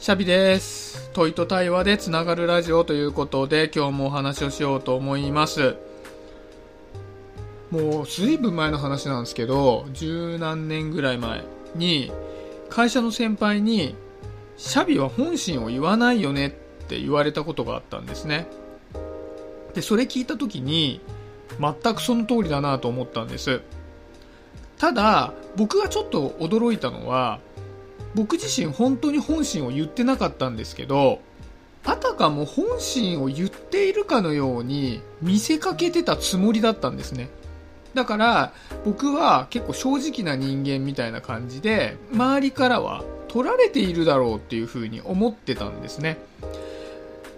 シャビです。問いと対話でつながるラジオということで今日もお話をしようと思います。もうずいぶん前の話なんですけど、十何年ぐらい前に会社の先輩にシャビは本心を言わないよねって言われたことがあったんですね。で、それ聞いた時に全くその通りだなと思ったんです。ただ、僕がちょっと驚いたのは、僕自身本当に本心を言ってなかったんですけど、あたかも本心を言っているかのように見せかけてたつもりだったんですね。だから僕は結構正直な人間みたいな感じで周りからは取られているだろうっていうふうに思ってたんですね。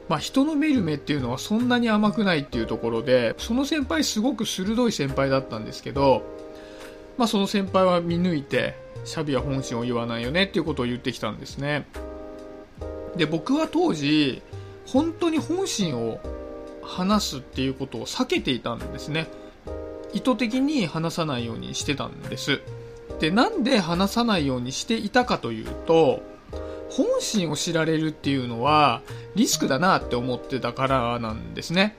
まあ人の見る目っていうのはそんなに甘くないっていうところで、その先輩すごく鋭い先輩だったんですけど、まあその先輩は見抜いて、シャビは本心を言わないよねっていうことを言ってきたんですね。で、僕は当時、本当に本心を話すっていうことを避けていたんですね。意図的に話さないようにしてたんです。で、なんで話さないようにしていたかというと、本心を知られるっていうのはリスクだなって思ってたからなんですね。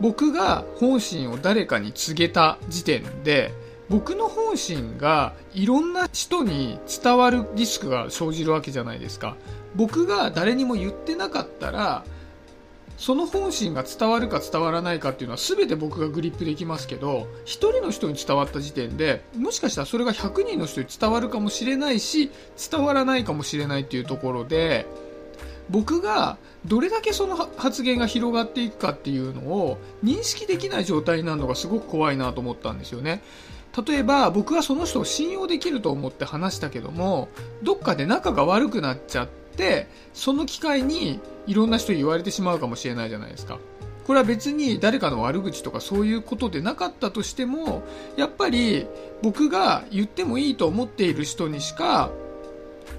僕が本心を誰かに告げた時点で、僕の本心がいろんな人に伝わるリスクが生じるわけじゃないですか。僕が誰にも言ってなかったら、その本心が伝わるか伝わらないかっていうのは全て僕がグリップできますけど、一人の人に伝わった時点で、もしかしたらそれが100人の人に伝わるかもしれないし、伝わらないかもしれないっていうところで、僕がどれだけその発言が広がっていくかっていうのを認識できない状態になるのがすごく怖いなと思ったんですよね。例えば僕はその人を信用できると思って話したけども、どっかで仲が悪くなっちゃって、その機会にいろんな人に言われてしまうかもしれないじゃないですか。これは別に誰かの悪口とかそういうことでなかったとしても、やっぱり僕が言ってもいいと思っている人にしか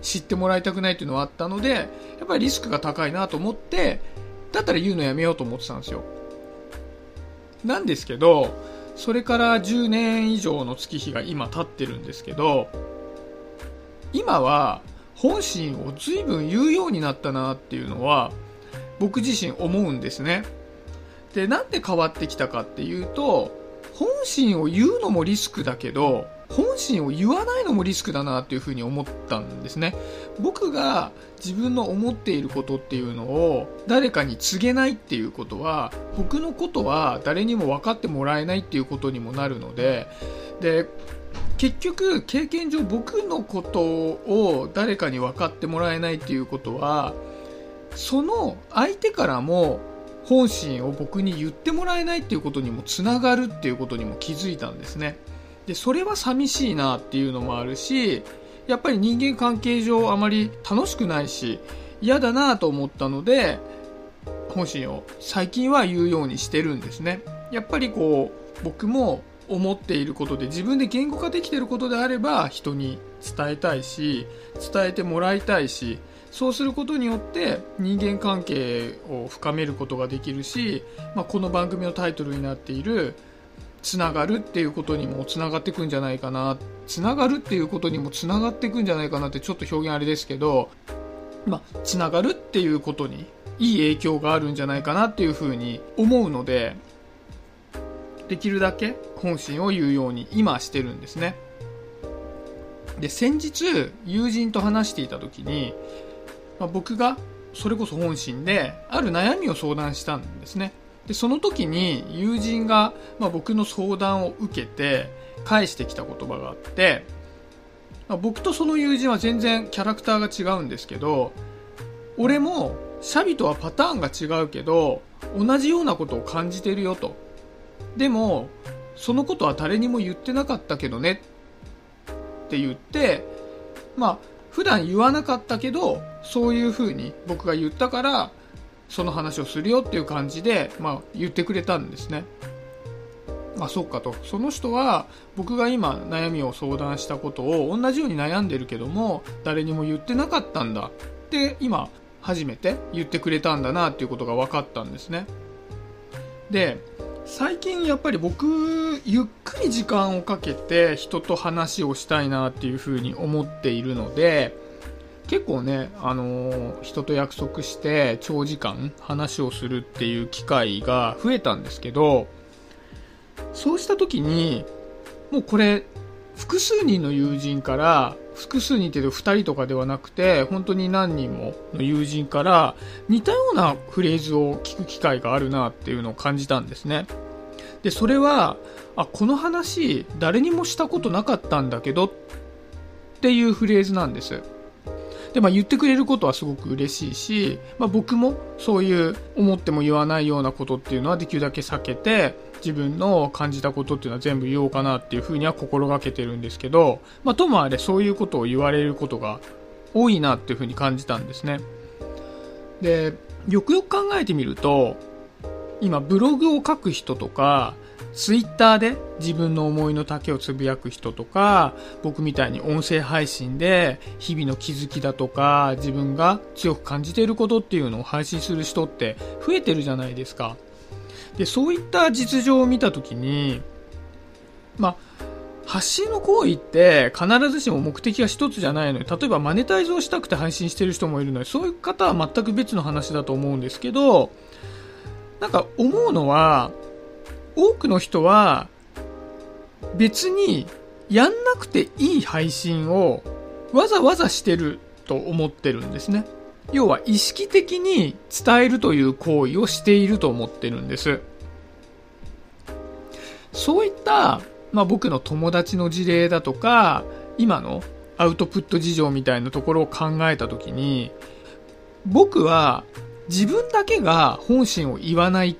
知ってもらいたくないっていうのはあったので、やっぱりリスクが高いなと思って、だったら言うのやめようと思ってたんですよ。なんですけど、それから10年以上の月日が今経ってるんですけど、今は本心を随分言うようになったなっていうのは僕自身思うんですね。で、なんで変わってきたかっていうと、本心を言うのもリスクだけど、本心を言わないのもリスクだなっていうふうに思ったんですね。僕が自分の思っていることっていうのを誰かに告げないっていうことは、僕のことは誰にも分かってもらえないっていうことにもなるので、で、結局経験上僕のことを誰かに分かってもらえないっていうことは、その相手からも本心を僕に言ってもらえないっていうことにもつながるっていうことにも気づいたんですね。で、それは寂しいなっていうのもあるし、やっぱり人間関係上あまり楽しくないし、嫌だなと思ったので、本心を最近は言うようにしてるんですね。やっぱりこう、僕も思っていることで自分で言語化できていることであれば人に伝えたいし、伝えてもらいたいし、そうすることによって人間関係を深めることができるし、まあ、この番組のタイトルになっているつながるっていうことにもつながっていくんじゃないかな。つながるっていうことにもつながっていくんじゃないかなってちょっと表現あれですけど、まあ、つながるっていうことにいい影響があるんじゃないかなっていうふうに思うのでできるだけ本心を言うように今してるんですね。で先日友人と話していた時に、まあ、僕がそれこそ本心である悩みを相談したんですね。でその時に友人が、まあ、僕の相談を受けて返してきた言葉があって、まあ、僕とその友人は全然キャラクターが違うんですけど俺もシャビとはパターンが違うけど同じようなことを感じてるよと。でもそのことは誰にも言ってなかったけどねって言ってまあ普段言わなかったけどそういう風に僕が言ったからその話をするよっていう感じで、まあ、言ってくれたんですね。あ、そっかと。その人は僕が今悩みを相談したことを同じように悩んでるけども誰にも言ってなかったんだって今初めて言ってくれたんだなっていうことが分かったんですね。で、最近やっぱり僕ゆっくり時間をかけて人と話をしたいなっていうふうに思っているので結構ね、あの、人と約束して長時間話をするっていう機会が増えたんですけど、そうした時に、もうこれ、複数人の友人から、複数人っていうと2人とかではなくて、本当に何人もの友人から似たようなフレーズを聞く機会があるなっていうのを感じたんですね。で、それは、あ、この話誰にもしたことなかったんだけどっていうフレーズなんです。で、まあ言ってくれることはすごく嬉しいし、まあ僕もそういう思っても言わないようなことっていうのはできるだけ避けて、自分の感じたことっていうのは全部言おうかなっていうふうには心がけてるんですけど、まあともあれそういうことを言われることが多いなっていうふうに感じたんですね。で、よくよく考えてみると、今ブログを書く人とか、ツイッターで自分の思いの丈をつぶやく人とか、僕みたいに音声配信で日々の気づきだとか、自分が強く感じていることっていうのを配信する人って増えてるじゃないですか。で、そういった実情を見たときに、まあ、発信の行為って必ずしも目的が一つじゃないのに、例えばマネタイズをしたくて配信してる人もいるので、そういう方は全く別の話だと思うんですけど、なんか思うのは、多くの人は別にやんなくていい配信をわざわざしてると思ってるんですね。要は意識的に伝えるという行為をしていると思ってるんです。そういった、まあ、僕の友達の事例だとか、今のアウトプット事情みたいなところを考えたときに、僕は自分だけが本心を言わない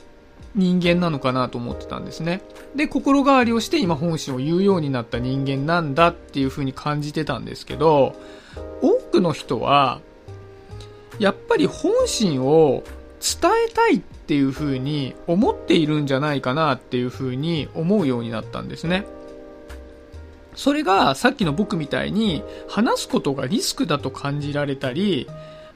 人間なのかなと思ってたんですね。で、心変わりをして今本心を言うようになった人間なんだっていう風に感じてたんですけど、多くの人は、やっぱり本心を伝えたいっていう風に思っているんじゃないかなっていう風に思うようになったんですね。それがさっきの僕みたいに話すことがリスクだと感じられたり、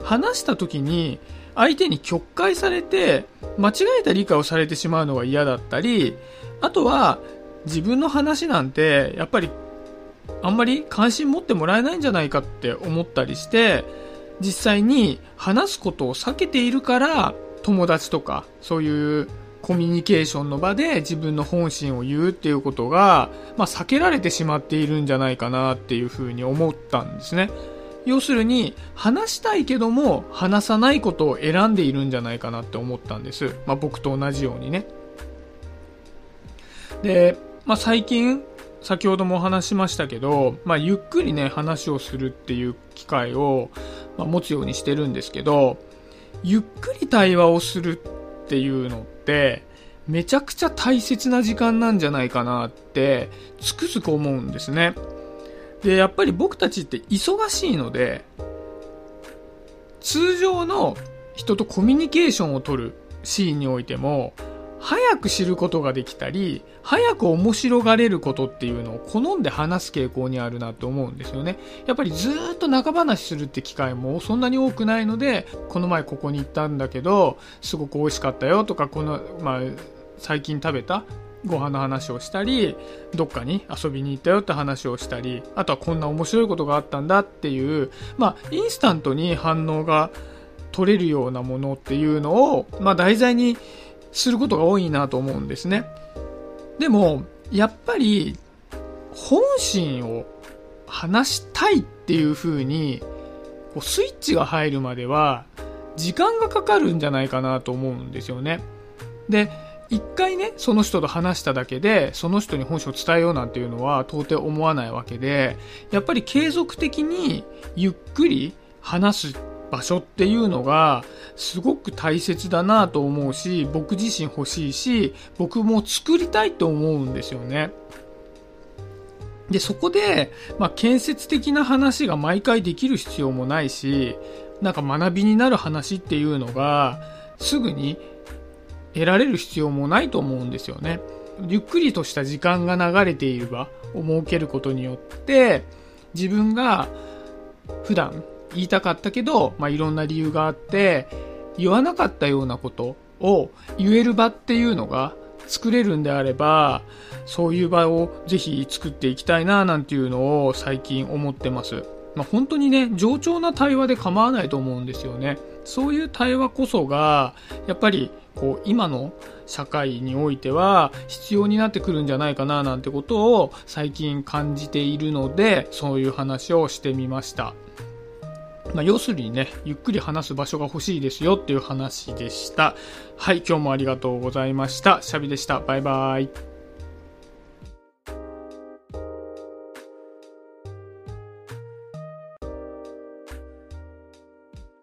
話した時に相手に曲解されて、間違えた理解をされてしまうのが嫌だったり、あとは、自分の話なんて、やっぱり、あんまり関心持ってもらえないんじゃないかって思ったりして、実際に話すことを避けているから、友達とか、そういうコミュニケーションの場で自分の本心を言うっていうことが、まあ、避けられてしまっているんじゃないかなっていうふうに思ったんですね。要するに、話したいけども、話さないことを選んでいるんじゃないかなって思ったんです。まあ、僕と同じようにね。で、まあ、最近、先ほどもお話しましたけど、まあ、ゆっくりね、話をするっていう機会を、まあ、持つようにしてるんですけど、ゆっくり対話をするっていうのって、めちゃくちゃ大切な時間なんじゃないかなって、つくづく思うんですね。で、やっぱり僕たちって忙しいので、通常の人とコミュニケーションを取るシーンにおいても、早く知ることができたり、早く面白がれることっていうのを好んで話す傾向にあるなって思うんですよね。やっぱりずっと仲話するって機会もそんなに多くないので、この前ここに行ったんだけど、すごく美味しかったよとか、この、まあ、最近食べたご飯の話をしたり、どっかに遊びに行ったよって話をしたり、あとはこんな面白いことがあったんだっていう、まあ、インスタントに反応が取れるようなものっていうのを、まあ、題材にすることが多いなと思うんですね。でも、やっぱり、本心を話したいっていう風に、スイッチが入るまでは、時間がかかるんじゃないかなと思うんですよね。で、一回ね、その人と話しただけで、その人に本性を伝えようなんていうのは到底思わないわけで、やっぱり継続的にゆっくり話す場所っていうのがすごく大切だなと思うし、僕自身欲しいし、僕も作りたいと思うんですよね。で、そこで、まあ、建設的な話が毎回できる必要もないし、なんか学びになる話っていうのが、すぐに得られる必要もないと思うんですよね。ゆっくりとした時間が流れている場を設けることによって、自分が普段言いたかったけど、まあ、いろんな理由があって、言わなかったようなことを言える場っていうのが作れるんであれば、そういう場をぜひ作っていきたいななんていうのを最近思ってます。まあ、本当にね、冗長な対話で構わないと思うんですよね。そういう対話こそが、やっぱり、こう、今の社会においては必要になってくるんじゃないかななんてことを最近感じているので、そういう話をしてみました。まあ、要するにね、ゆっくり話す場所が欲しいですよっていう話でした。はい、今日もありがとうございました。シャビでした。バイバイ。